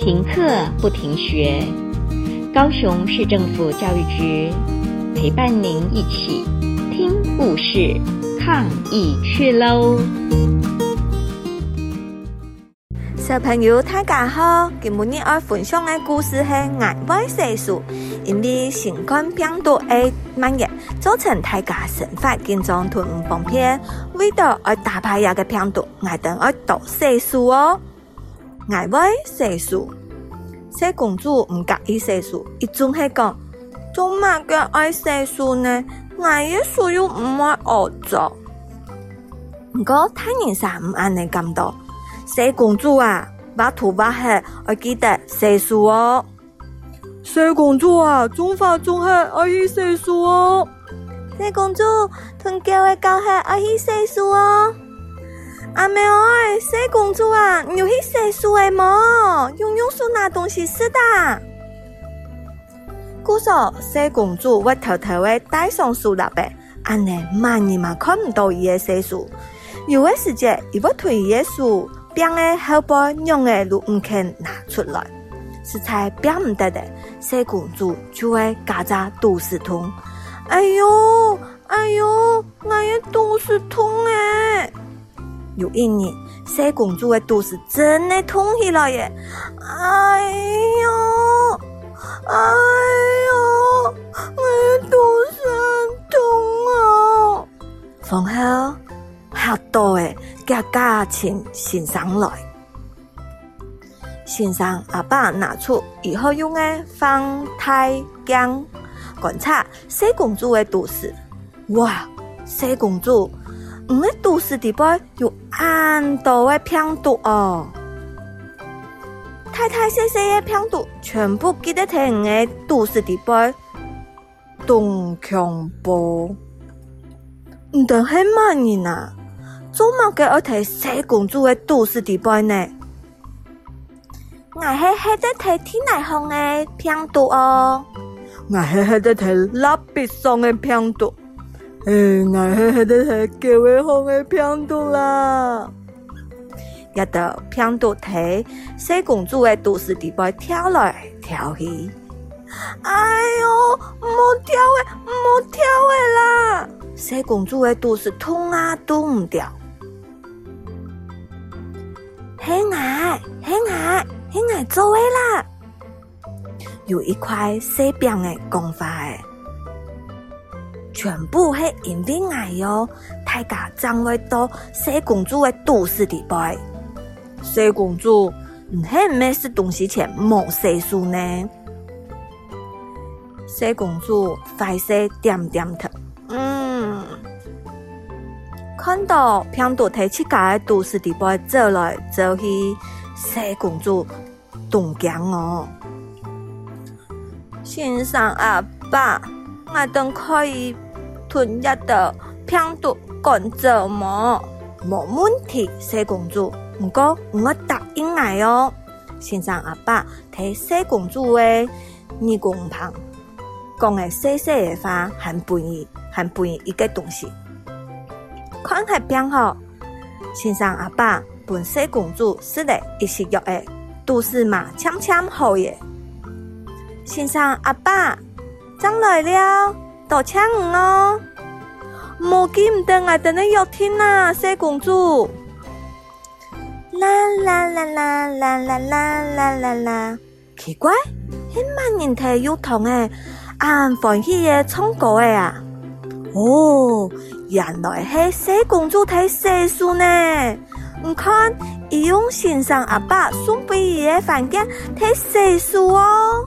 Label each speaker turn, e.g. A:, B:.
A: 停课不停学，高雄市政府教育局陪伴您一起听故事、抗疫去喽！
B: 小朋友大家好，今日要分享的故事是爱买细数，因为新冠病毒的蔓延，造成大家生活紧张吞不方便，为了要打败这个病毒，我等要多细数哦。爱买世俗，小公主唔介伊世俗，伊总系讲做乜嘅爱世俗呢？爱耶稣又唔爱恶作。唔过他人生唔安尼咁多，小公主啊，把头发黑，我记得世俗哦。
C: 小公主啊，中法中黑，爱去世俗哦。
B: 小公主，同叫位教黑，要去世俗哦。阿妹儿，小公主啊，你有去细数诶么？用用手拿东西是的。故说小公主我偷偷的带上书了呗，安尼万人嘛看不到伊的细数。有的时节，伊要推伊的书，边的后背用的都唔肯拿出来，实在变唔得的。小公主就会嘎扎肚子痛。哎哟，哎哟，我也肚子痛诶。有一年，小公主的肚子真的痛起来耶！哎呦，哎呦，我的肚子很痛啊！饭后，好多诶，家家请先生来。先生阿爸拿出以后用的防胎镜观察小公主的肚子，哇，小公主。你的肚子里边有按都会拼读哦，太太细细的拼读，全部记得听的都市地标东强堡。唔同很慢人啊，做梦给我听小公主的都市地标呢？我系喺在听天籁风的拼读哦，
C: 我系喺在听蜡笔松的拼读。嗯，俺黑黑的黑，改为红的偏度啦。
B: 一到偏度提，小公主的肚子底边跳来跳去。哎哟，莫跳诶，莫跳诶啦！小公主的肚子痛啊，都唔掉。很爱，很爱，很爱，做位啦！有一块西边的讲法诶。全部是银币哎哟！大家将会到小公主的都市迪拜。小公主，你黑唔黑是东西前冇写书呢？小公主，快写点点头！嗯，看到拼多多七街都市迪拜走来走去，小公主懂讲哦。先生阿爸，阿登可以。吞一的平度干着么没问题，小公主。不过我答应你哦，先生阿爸替小公主的你公旁讲的细细的话，很便宜，很便宜一个东西。看海编好，先生阿爸本小公主是的，一时约的都是嘛，枪枪好耶。先生阿爸，真来了。多抢哦！莫记唔得我等你要听啊，小公主。啦啦啦啦啦啦啦啦啦啦！奇怪，很万人睇又同诶，俺欢喜嘅唱歌诶啊！哦，原来系小公主睇细数呢。唔看，伊用先生阿爸送俾伊嘅房间睇细数哦。